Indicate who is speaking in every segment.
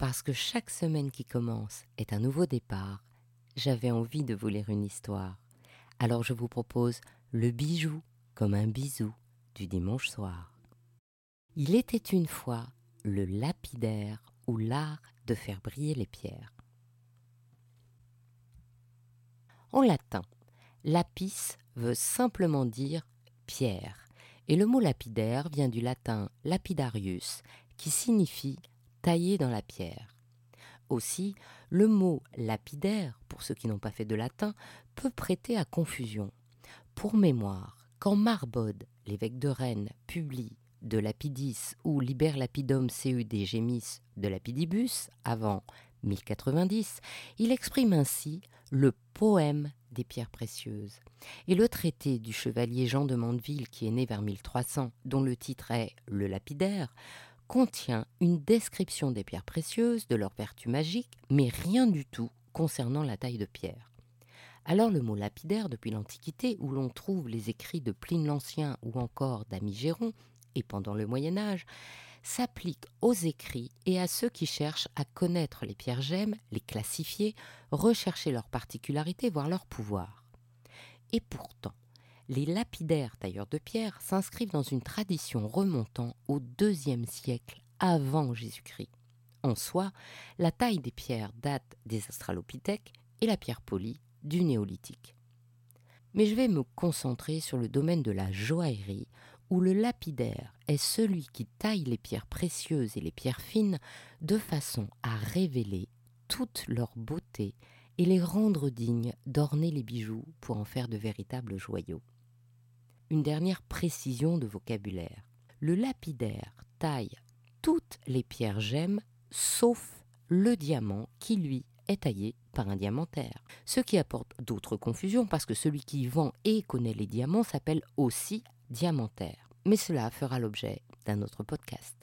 Speaker 1: parce que chaque semaine qui commence est un nouveau départ, j'avais envie de vous lire une histoire. Alors je vous propose le bijou comme un bisou du dimanche soir. Il était une fois le lapidaire ou l'art de faire briller les pierres. En latin, lapis veut simplement dire pierre, et le mot lapidaire vient du latin lapidarius, qui signifie tailler dans la pierre. Aussi, le mot lapidaire, pour ceux qui n'ont pas fait de latin, peut prêter à confusion. Pour mémoire, quand Marbode, l'évêque de Rennes, publie de Lapidis ou Liber Lapidum CUD Gemis de Lapidibus, avant 1090, il exprime ainsi le poème des pierres précieuses. Et le traité du chevalier Jean de Mandeville, qui est né vers 1300, dont le titre est Le lapidaire, contient une description des pierres précieuses, de leurs vertus magiques, mais rien du tout concernant la taille de pierre. Alors le mot lapidaire, depuis l'Antiquité, où l'on trouve les écrits de Pline l'Ancien ou encore d'Amigéron, et pendant le Moyen Âge, s'applique aux écrits et à ceux qui cherchent à connaître les pierres gemmes, les classifier, rechercher leurs particularités, voire leur pouvoir. Et pourtant, les lapidaires tailleurs de pierre s'inscrivent dans une tradition remontant au IIe siècle avant Jésus-Christ. En soi, la taille des pierres date des Australopithèques et la pierre polie du néolithique. Mais je vais me concentrer sur le domaine de la joaillerie où le lapidaire est celui qui taille les pierres précieuses et les pierres fines de façon à révéler toute leur beauté et les rendre dignes d'orner les bijoux pour en faire de véritables joyaux. Une dernière précision de vocabulaire. Le lapidaire taille toutes les pierres gemmes sauf le diamant qui lui est taillé par un diamantaire. Ce qui apporte d'autres confusions parce que celui qui vend et connaît les diamants s'appelle aussi diamantaire. Mais cela fera l'objet d'un autre podcast.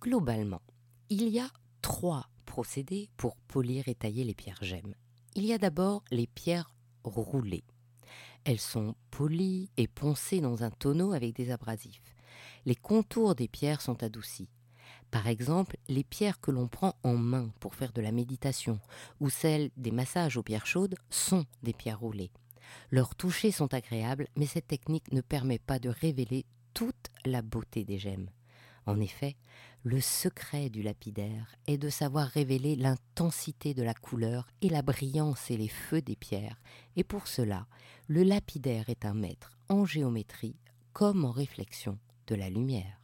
Speaker 1: Globalement, il y a trois procédés pour polir et tailler les pierres gemmes. Il y a d'abord les pierres roulées. Elles sont polies et poncées dans un tonneau avec des abrasifs. Les contours des pierres sont adoucis. Par exemple, les pierres que l'on prend en main pour faire de la méditation ou celles des massages aux pierres chaudes sont des pierres roulées. Leurs touchés sont agréables, mais cette technique ne permet pas de révéler toute la beauté des gemmes. En effet, le secret du lapidaire est de savoir révéler l'intensité de la couleur et la brillance et les feux des pierres, et pour cela, le lapidaire est un maître en géométrie comme en réflexion de la lumière.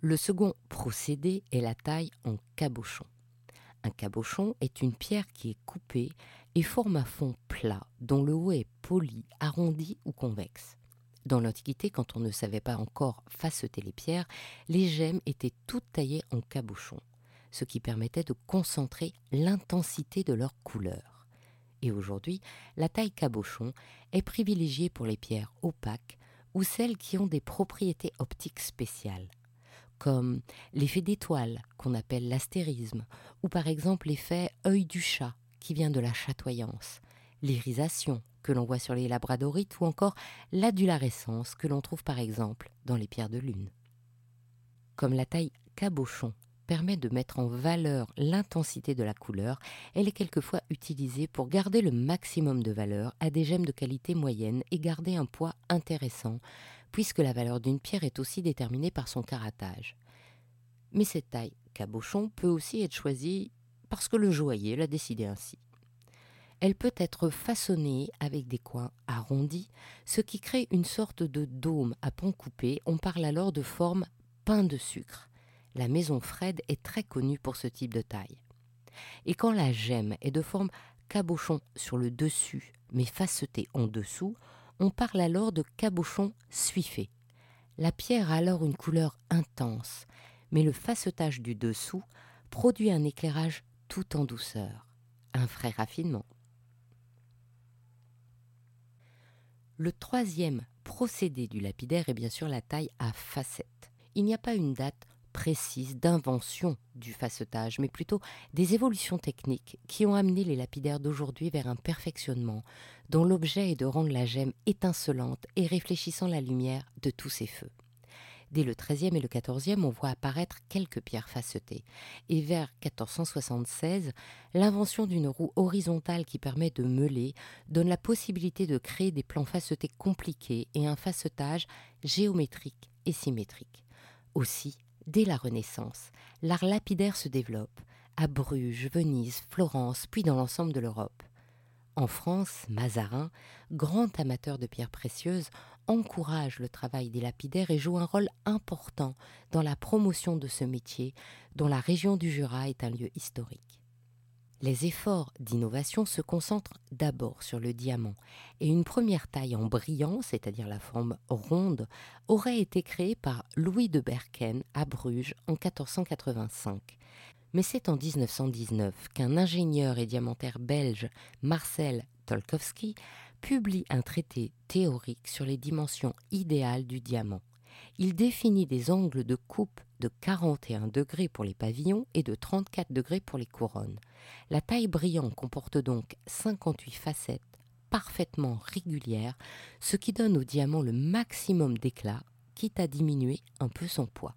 Speaker 1: Le second procédé est la taille en cabochon. Un cabochon est une pierre qui est coupée et forme un fond plat dont le haut est poli, arrondi ou convexe. Dans l'Antiquité, quand on ne savait pas encore faceter les pierres, les gemmes étaient toutes taillées en cabochon, ce qui permettait de concentrer l'intensité de leur couleur. Et aujourd'hui, la taille cabochon est privilégiée pour les pierres opaques ou celles qui ont des propriétés optiques spéciales, comme l'effet d'étoile qu'on appelle l'astérisme, ou par exemple l'effet œil du chat qui vient de la chatoyance, l'irisation que l'on voit sur les labradorites ou encore l'adularescence que l'on trouve par exemple dans les pierres de lune. Comme la taille cabochon permet de mettre en valeur l'intensité de la couleur, elle est quelquefois utilisée pour garder le maximum de valeur à des gemmes de qualité moyenne et garder un poids intéressant, puisque la valeur d'une pierre est aussi déterminée par son caratage. Mais cette taille cabochon peut aussi être choisie parce que le joaillier l'a décidé ainsi. Elle peut être façonnée avec des coins arrondis, ce qui crée une sorte de dôme à pont coupé. On parle alors de forme pain de sucre. La maison Fred est très connue pour ce type de taille. Et quand la gemme est de forme cabochon sur le dessus, mais facetée en dessous, on parle alors de cabochon suifé. La pierre a alors une couleur intense, mais le facetage du dessous produit un éclairage tout en douceur, un frais raffinement. Le troisième procédé du lapidaire est bien sûr la taille à facettes. Il n'y a pas une date précise d'invention du facetage, mais plutôt des évolutions techniques qui ont amené les lapidaires d'aujourd'hui vers un perfectionnement dont l'objet est de rendre la gemme étincelante et réfléchissant la lumière de tous ses feux. Dès le XIIIe et le XIVe, on voit apparaître quelques pierres facetées. Et vers 1476, l'invention d'une roue horizontale qui permet de meuler donne la possibilité de créer des plans facetés compliqués et un facetage géométrique et symétrique. Aussi, dès la Renaissance, l'art lapidaire se développe à Bruges, Venise, Florence, puis dans l'ensemble de l'Europe. En France, Mazarin, grand amateur de pierres précieuses, encourage le travail des lapidaires et joue un rôle important dans la promotion de ce métier dont la région du Jura est un lieu historique. Les efforts d'innovation se concentrent d'abord sur le diamant et une première taille en brillant, c'est-à-dire la forme ronde, aurait été créée par Louis de Berken à Bruges en 1485 mais c'est en 1919 qu'un ingénieur et diamantaire belge, Marcel Tolkowski, publie un traité théorique sur les dimensions idéales du diamant. Il définit des angles de coupe de 41 degrés pour les pavillons et de 34 degrés pour les couronnes. La taille brillante comporte donc 58 facettes parfaitement régulières, ce qui donne au diamant le maximum d'éclat, quitte à diminuer un peu son poids.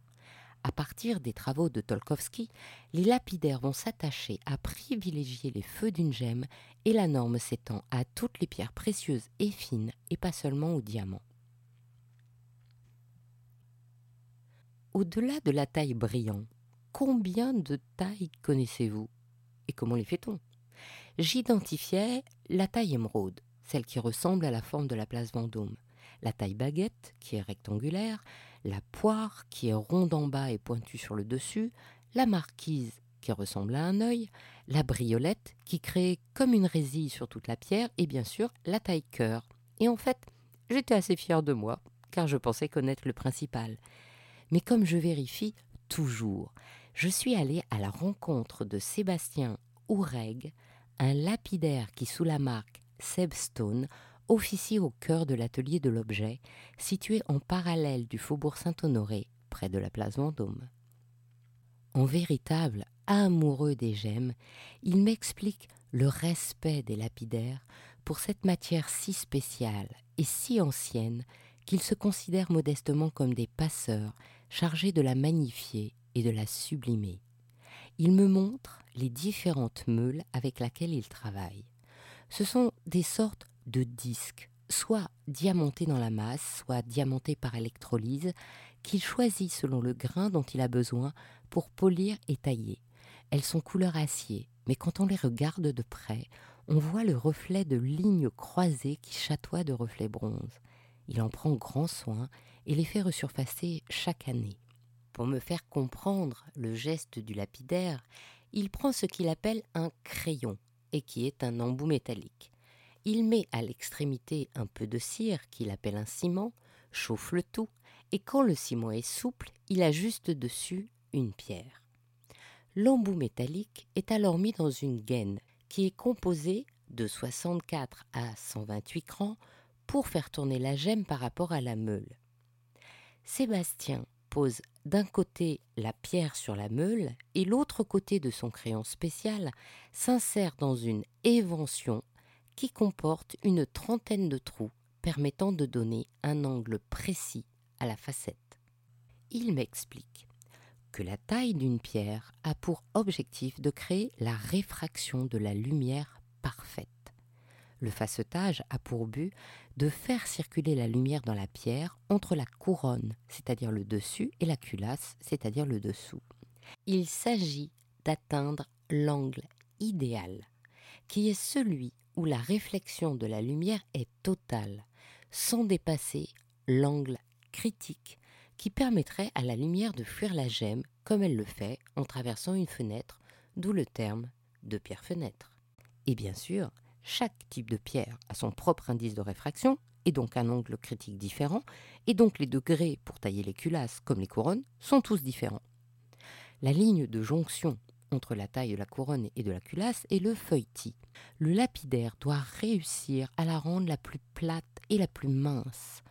Speaker 1: À partir des travaux de Tolkowski, les lapidaires vont s'attacher à privilégier les feux d'une gemme et la norme s'étend à toutes les pierres précieuses et fines et pas seulement aux diamants. Au-delà de la taille brillante, combien de tailles connaissez-vous et comment les fait-on? J'identifiais la taille émeraude, celle qui ressemble à la forme de la place Vendôme, la taille baguette, qui est rectangulaire, la poire qui est ronde en bas et pointue sur le dessus, la marquise qui ressemble à un œil, la briolette qui crée comme une résille sur toute la pierre et bien sûr la taille cœur. Et en fait, j'étais assez fière de moi car je pensais connaître le principal. Mais comme je vérifie toujours, je suis allée à la rencontre de Sébastien Oureg, un lapidaire qui sous la marque Sebstone officie au cœur de l'atelier de l'objet, situé en parallèle du faubourg Saint-Honoré, près de la place Vendôme. En véritable amoureux des gemmes, il m'explique le respect des lapidaires pour cette matière si spéciale et si ancienne qu'ils se considèrent modestement comme des passeurs chargés de la magnifier et de la sublimer. Il me montre les différentes meules avec lesquelles il travaille. Ce sont des sortes de disques, soit diamantés dans la masse, soit diamantés par électrolyse, qu'il choisit selon le grain dont il a besoin pour polir et tailler. Elles sont couleur acier, mais quand on les regarde de près, on voit le reflet de lignes croisées qui chatoient de reflets bronze. Il en prend grand soin et les fait resurfacer chaque année. Pour me faire comprendre le geste du lapidaire, il prend ce qu'il appelle un crayon, et qui est un embout métallique. Il met à l'extrémité un peu de cire qu'il appelle un ciment, chauffe le tout, et quand le ciment est souple, il ajuste dessus une pierre. L'embout métallique est alors mis dans une gaine qui est composée de 64 à 128 crans pour faire tourner la gemme par rapport à la meule. Sébastien pose d'un côté la pierre sur la meule et l'autre côté de son crayon spécial s'insère dans une évention qui comporte une trentaine de trous permettant de donner un angle précis à la facette. Il m'explique que la taille d'une pierre a pour objectif de créer la réfraction de la lumière parfaite. Le facetage a pour but de faire circuler la lumière dans la pierre entre la couronne, c'est-à-dire le dessus, et la culasse, c'est-à-dire le dessous. Il s'agit d'atteindre l'angle idéal, qui est celui où la réflexion de la lumière est totale, sans dépasser l'angle critique qui permettrait à la lumière de fuir la gemme comme elle le fait en traversant une fenêtre, d'où le terme de pierre-fenêtre. Et bien sûr, chaque type de pierre a son propre indice de réfraction, et donc un angle critique différent, et donc les degrés pour tailler les culasses comme les couronnes sont tous différents. La ligne de jonction entre la taille de la couronne et de la culasse est le feuilletis. Le lapidaire doit réussir à la rendre la plus plate et la plus mince.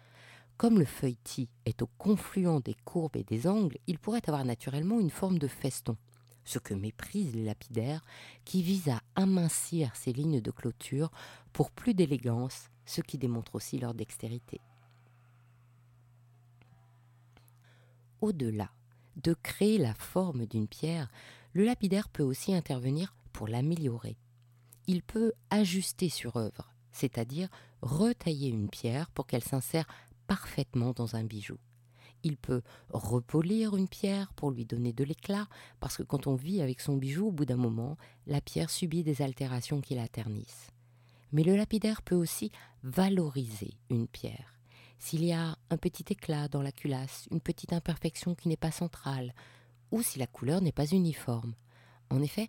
Speaker 1: Comme le feuilletis est au confluent des courbes et des angles, il pourrait avoir naturellement une forme de feston, ce que méprisent les lapidaires qui visent à amincir ces lignes de clôture pour plus d'élégance, ce qui démontre aussi leur dextérité. au-delà de créer la forme d'une pierre, le lapidaire peut aussi intervenir pour l'améliorer. Il peut ajuster sur œuvre, c'est-à-dire retailler une pierre pour qu'elle s'insère parfaitement dans un bijou. Il peut repolir une pierre pour lui donner de l'éclat, parce que quand on vit avec son bijou, au bout d'un moment, la pierre subit des altérations qui la ternissent. Mais le lapidaire peut aussi valoriser une pierre. S'il y a un petit éclat dans la culasse, une petite imperfection qui n'est pas centrale, ou si la couleur n'est pas uniforme. En effet,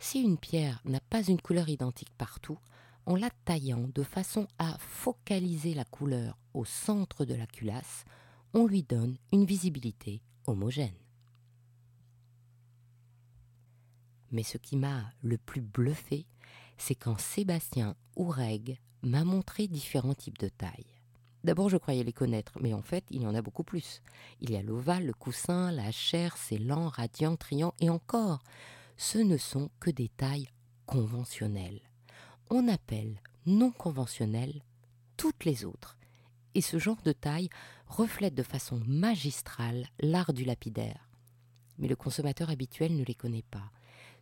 Speaker 1: si une pierre n'a pas une couleur identique partout, en la taillant de façon à focaliser la couleur au centre de la culasse, on lui donne une visibilité homogène. Mais ce qui m'a le plus bluffé, c'est quand Sébastien Oureg m'a montré différents types de tailles. D'abord, je croyais les connaître, mais en fait, il y en a beaucoup plus. Il y a l'ovale, le coussin, la chair, lent, radiant, triant, et encore, ce ne sont que des tailles conventionnelles. On appelle non conventionnelles toutes les autres. Et ce genre de taille reflète de façon magistrale l'art du lapidaire. Mais le consommateur habituel ne les connaît pas,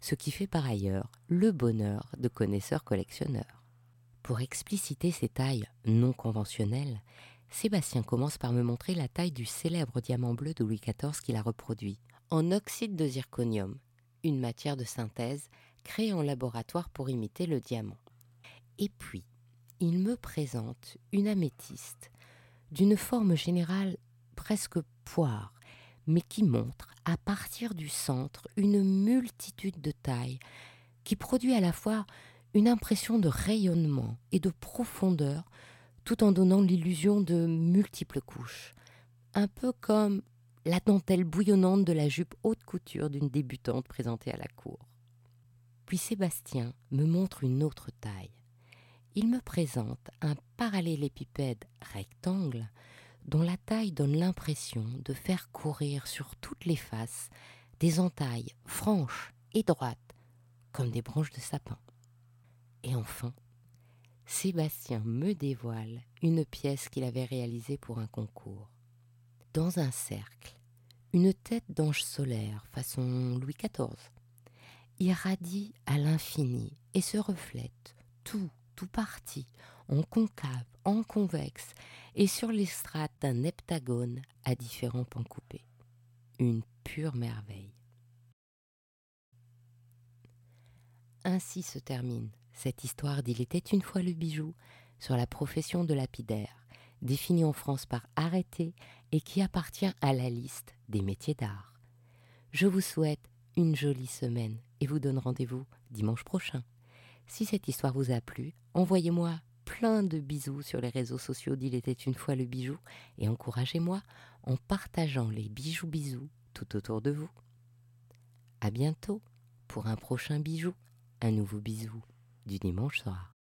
Speaker 1: ce qui fait par ailleurs le bonheur de connaisseurs collectionneurs. Pour expliciter ces tailles non conventionnelles, Sébastien commence par me montrer la taille du célèbre diamant bleu de Louis XIV qu'il a reproduit, en oxyde de zirconium, une matière de synthèse créée en laboratoire pour imiter le diamant. Et puis, il me présente une améthyste d'une forme générale presque poire, mais qui montre à partir du centre une multitude de tailles qui produit à la fois une impression de rayonnement et de profondeur tout en donnant l'illusion de multiples couches, un peu comme la dentelle bouillonnante de la jupe haute couture d'une débutante présentée à la cour. Puis Sébastien me montre une autre taille. Il me présente un parallélépipède rectangle dont la taille donne l'impression de faire courir sur toutes les faces des entailles franches et droites comme des branches de sapin. Et enfin, Sébastien me dévoile une pièce qu'il avait réalisée pour un concours. Dans un cercle, une tête d'ange solaire façon Louis XIV irradie à l'infini et se reflète tout, tout parti, en concave, en convexe et sur les strates d'un heptagone à différents pans coupés. Une pure merveille. Ainsi se termine cette histoire d'Il était une fois le bijou sur la profession de lapidaire, définie en France par arrêté et qui appartient à la liste des métiers d'art. Je vous souhaite une jolie semaine et vous donne rendez-vous dimanche prochain. Si cette histoire vous a plu, envoyez-moi plein de bisous sur les réseaux sociaux d'Il était une fois le bijou et encouragez-moi en partageant les bijoux bisous tout autour de vous. À bientôt pour un prochain bijou, un nouveau bisou du dimanche soir.